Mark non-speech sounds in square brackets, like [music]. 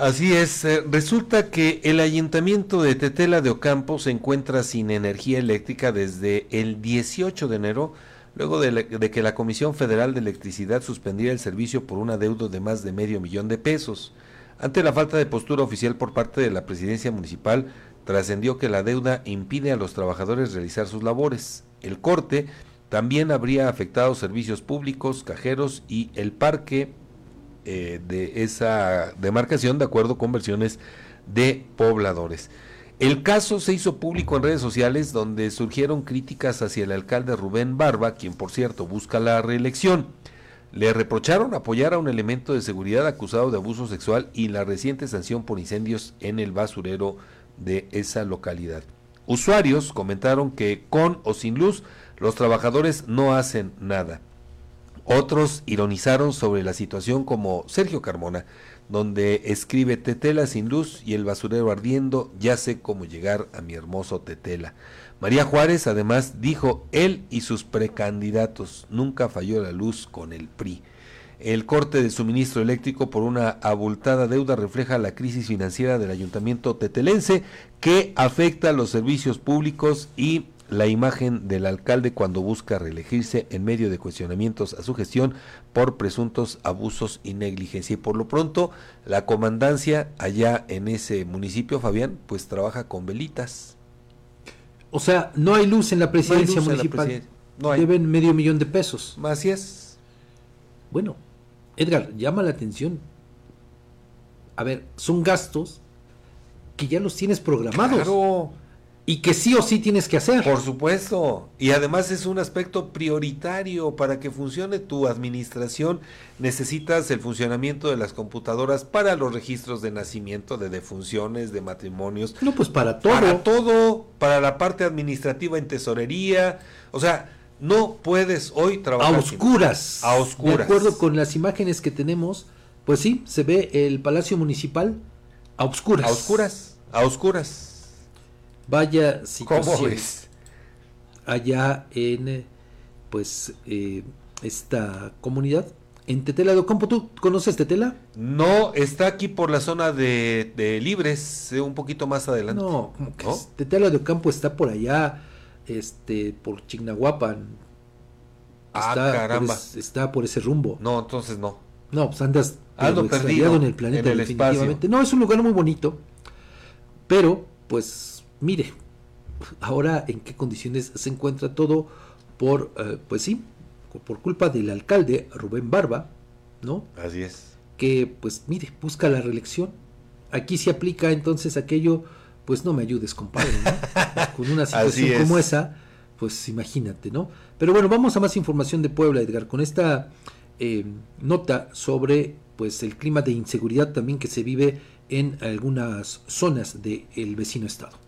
Así es, eh, resulta que el ayuntamiento de Tetela de Ocampo se encuentra sin energía eléctrica desde el 18 de enero, luego de, de, que la Comisión Federal de Electricidad suspendiera el servicio por un adeudo de más de medio millón de pesos. Ante la falta de postura oficial por parte de la presidencia municipal, trascendió que la deuda impide a los trabajadores realizar sus labores. El corte también habría afectado servicios públicos, cajeros y el parque eh, de esa demarcación de acuerdo con versiones de pobladores. El caso se hizo público en redes sociales donde surgieron críticas hacia el alcalde Rubén Barba, quien por cierto busca la reelección. Le reprocharon apoyar a un elemento de seguridad acusado de abuso sexual y la reciente sanción por incendios en el basurero de esa localidad. Usuarios comentaron que con o sin luz los trabajadores no hacen nada. Otros ironizaron sobre la situación como Sergio Carmona, donde escribe Tetela sin luz y el basurero ardiendo, ya sé cómo llegar a mi hermoso Tetela. María Juárez además dijo, él y sus precandidatos, nunca falló la luz con el PRI. El corte de suministro eléctrico por una abultada deuda refleja la crisis financiera del ayuntamiento tetelense que afecta a los servicios públicos y la imagen del alcalde cuando busca reelegirse en medio de cuestionamientos a su gestión por presuntos abusos y negligencia. Y por lo pronto, la comandancia allá en ese municipio, Fabián, pues trabaja con velitas. O sea, no hay luz en la presidencia no municipal. La presidencia. No hay. Deben medio millón de pesos. Así es. Bueno, Edgar, llama la atención. A ver, son gastos que ya los tienes programados. Claro. Y que sí o sí tienes que hacer. Por supuesto. Y además es un aspecto prioritario para que funcione tu administración. Necesitas el funcionamiento de las computadoras para los registros de nacimiento, de defunciones, de matrimonios. No, pues para todo. Para todo, para la parte administrativa en tesorería. O sea, no puedes hoy trabajar. A oscuras. a oscuras. De acuerdo con las imágenes que tenemos, pues sí, se ve el Palacio Municipal a oscuras. A oscuras. A oscuras. Vaya situación. Allá en, pues, eh, esta comunidad. En Tetela de Ocampo, ¿tú conoces Tetela? No, está aquí por la zona de, de Libres, eh, un poquito más adelante. No, como que Tetela de Ocampo está por allá este por Chignahuapan. Ah, está caramba. Por está por ese rumbo. No, entonces no. No, pues andas Ando perdido en el planeta definitivamente. No, es un lugar muy bonito. Pero, pues, mire, ahora en qué condiciones se encuentra todo por, eh, pues sí, por culpa del alcalde Rubén Barba, ¿no? Así es. Que, pues, mire, busca la reelección. Aquí se aplica entonces aquello pues no me ayudes, compadre, ¿no? [laughs] Con una situación como esa, pues imagínate, ¿no? Pero bueno, vamos a más información de Puebla, Edgar, con esta eh, nota sobre pues el clima de inseguridad también que se vive en algunas zonas del vecino estado.